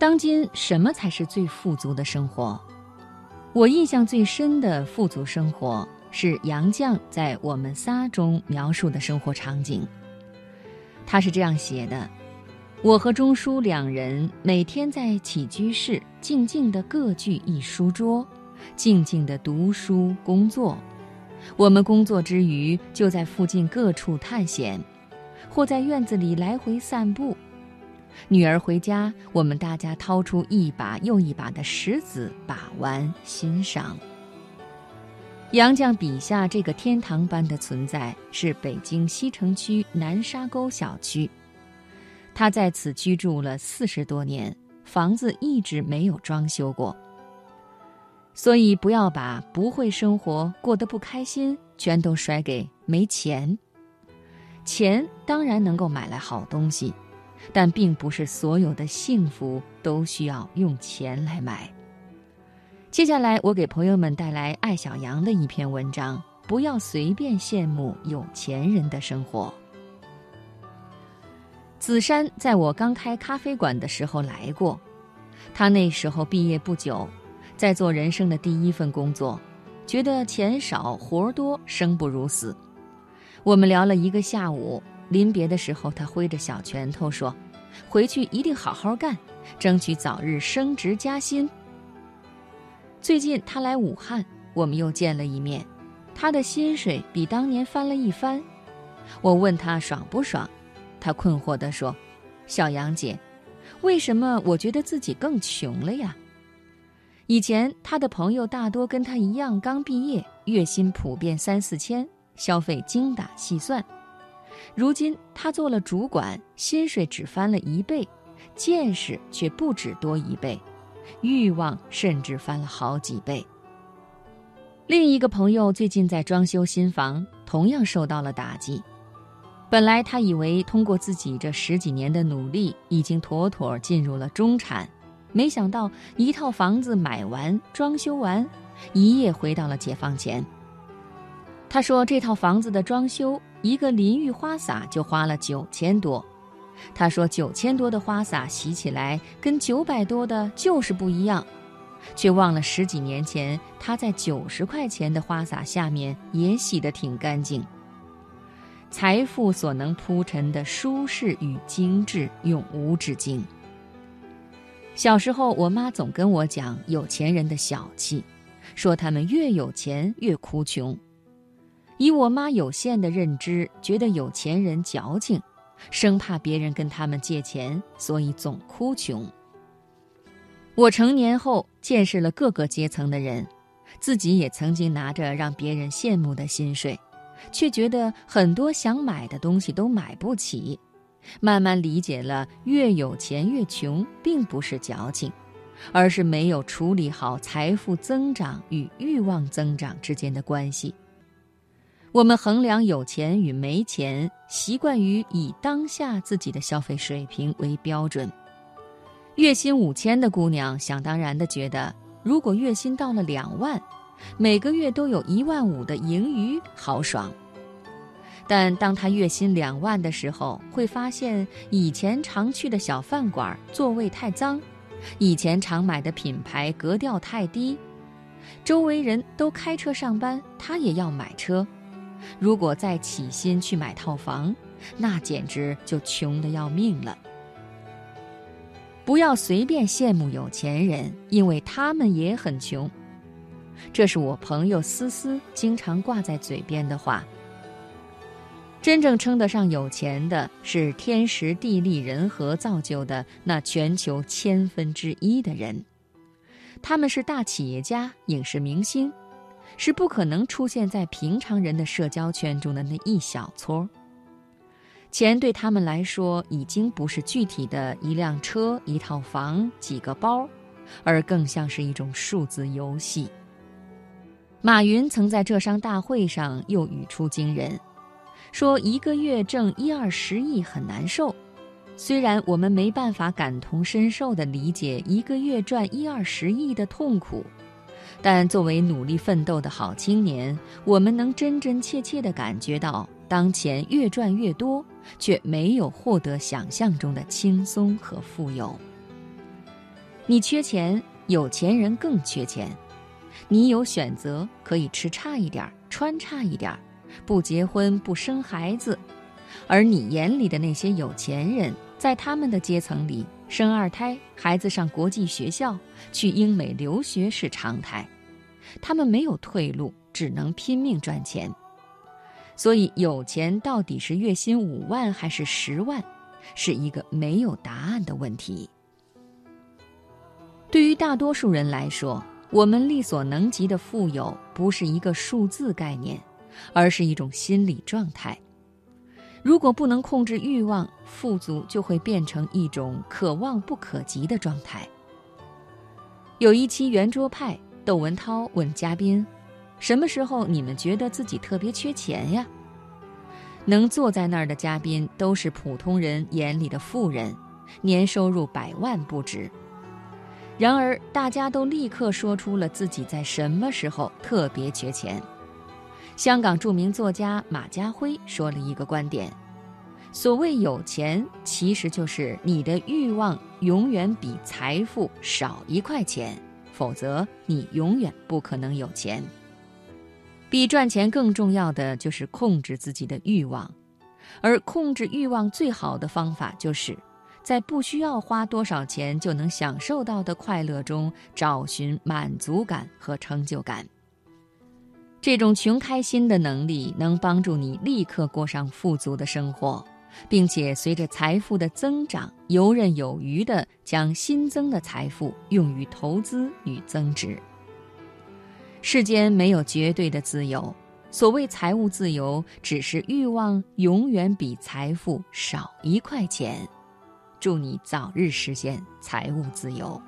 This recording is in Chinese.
当今什么才是最富足的生活？我印象最深的富足生活是杨绛在《我们仨》中描述的生活场景。他是这样写的：“我和钟书两人每天在起居室静静地各具一书桌，静静地读书工作。我们工作之余，就在附近各处探险，或在院子里来回散步。”女儿回家，我们大家掏出一把又一把的石子，把玩欣赏。杨绛笔下这个天堂般的存在，是北京西城区南沙沟小区。他在此居住了四十多年，房子一直没有装修过。所以，不要把不会生活、过得不开心，全都甩给没钱。钱当然能够买来好东西。但并不是所有的幸福都需要用钱来买。接下来，我给朋友们带来艾小羊的一篇文章：不要随便羡慕有钱人的生活。子珊在我刚开咖啡馆的时候来过，他那时候毕业不久，在做人生的第一份工作，觉得钱少活多，生不如死。我们聊了一个下午。临别的时候，他挥着小拳头说：“回去一定好好干，争取早日升职加薪。”最近他来武汉，我们又见了一面。他的薪水比当年翻了一番。我问他爽不爽，他困惑地说：“小杨姐，为什么我觉得自己更穷了呀？以前他的朋友大多跟他一样刚毕业，月薪普遍三四千，消费精打细算。”如今他做了主管，薪水只翻了一倍，见识却不止多一倍，欲望甚至翻了好几倍。另一个朋友最近在装修新房，同样受到了打击。本来他以为通过自己这十几年的努力，已经妥妥进入了中产，没想到一套房子买完、装修完，一夜回到了解放前。他说：“这套房子的装修，一个淋浴花洒就花了九千多。他说九千多的花洒洗起来跟九百多的就是不一样，却忘了十几年前他在九十块钱的花洒下面也洗得挺干净。财富所能铺陈的舒适与精致，永无止境。小时候，我妈总跟我讲有钱人的小气，说他们越有钱越哭穷。”以我妈有限的认知，觉得有钱人矫情，生怕别人跟他们借钱，所以总哭穷。我成年后见识了各个阶层的人，自己也曾经拿着让别人羡慕的薪水，却觉得很多想买的东西都买不起。慢慢理解了，越有钱越穷，并不是矫情，而是没有处理好财富增长与欲望增长之间的关系。我们衡量有钱与没钱，习惯于以当下自己的消费水平为标准。月薪五千的姑娘，想当然的觉得，如果月薪到了两万，每个月都有一万五的盈余，好爽。但当她月薪两万的时候，会发现以前常去的小饭馆座位太脏，以前常买的品牌格调太低，周围人都开车上班，她也要买车。如果再起心去买套房，那简直就穷得要命了。不要随便羡慕有钱人，因为他们也很穷。这是我朋友思思经常挂在嘴边的话。真正称得上有钱的，是天时地利人和造就的那全球千分之一的人，他们是大企业家、影视明星。是不可能出现在平常人的社交圈中的那一小撮。钱对他们来说，已经不是具体的一辆车、一套房、几个包，而更像是一种数字游戏。马云曾在浙商大会上又语出惊人，说一个月挣一二十亿很难受。虽然我们没办法感同身受地理解一个月赚一二十亿的痛苦。但作为努力奋斗的好青年，我们能真真切切地感觉到，当钱越赚越多，却没有获得想象中的轻松和富有。你缺钱，有钱人更缺钱。你有选择，可以吃差一点，穿差一点，不结婚，不生孩子。而你眼里的那些有钱人，在他们的阶层里，生二胎，孩子上国际学校，去英美留学是常态。他们没有退路，只能拼命赚钱。所以，有钱到底是月薪五万还是十万，是一个没有答案的问题。对于大多数人来说，我们力所能及的富有不是一个数字概念，而是一种心理状态。如果不能控制欲望，富足就会变成一种可望不可及的状态。有一期圆桌派，窦文涛问嘉宾。什么时候你们觉得自己特别缺钱呀？能坐在那儿的嘉宾都是普通人眼里的富人，年收入百万不止。然而，大家都立刻说出了自己在什么时候特别缺钱。香港著名作家马家辉说了一个观点：所谓有钱，其实就是你的欲望永远比财富少一块钱，否则你永远不可能有钱。比赚钱更重要的就是控制自己的欲望，而控制欲望最好的方法就是，在不需要花多少钱就能享受到的快乐中找寻满足感和成就感。这种穷开心的能力能帮助你立刻过上富足的生活，并且随着财富的增长，游刃有余地将新增的财富用于投资与增值。世间没有绝对的自由，所谓财务自由，只是欲望永远比财富少一块钱。祝你早日实现财务自由。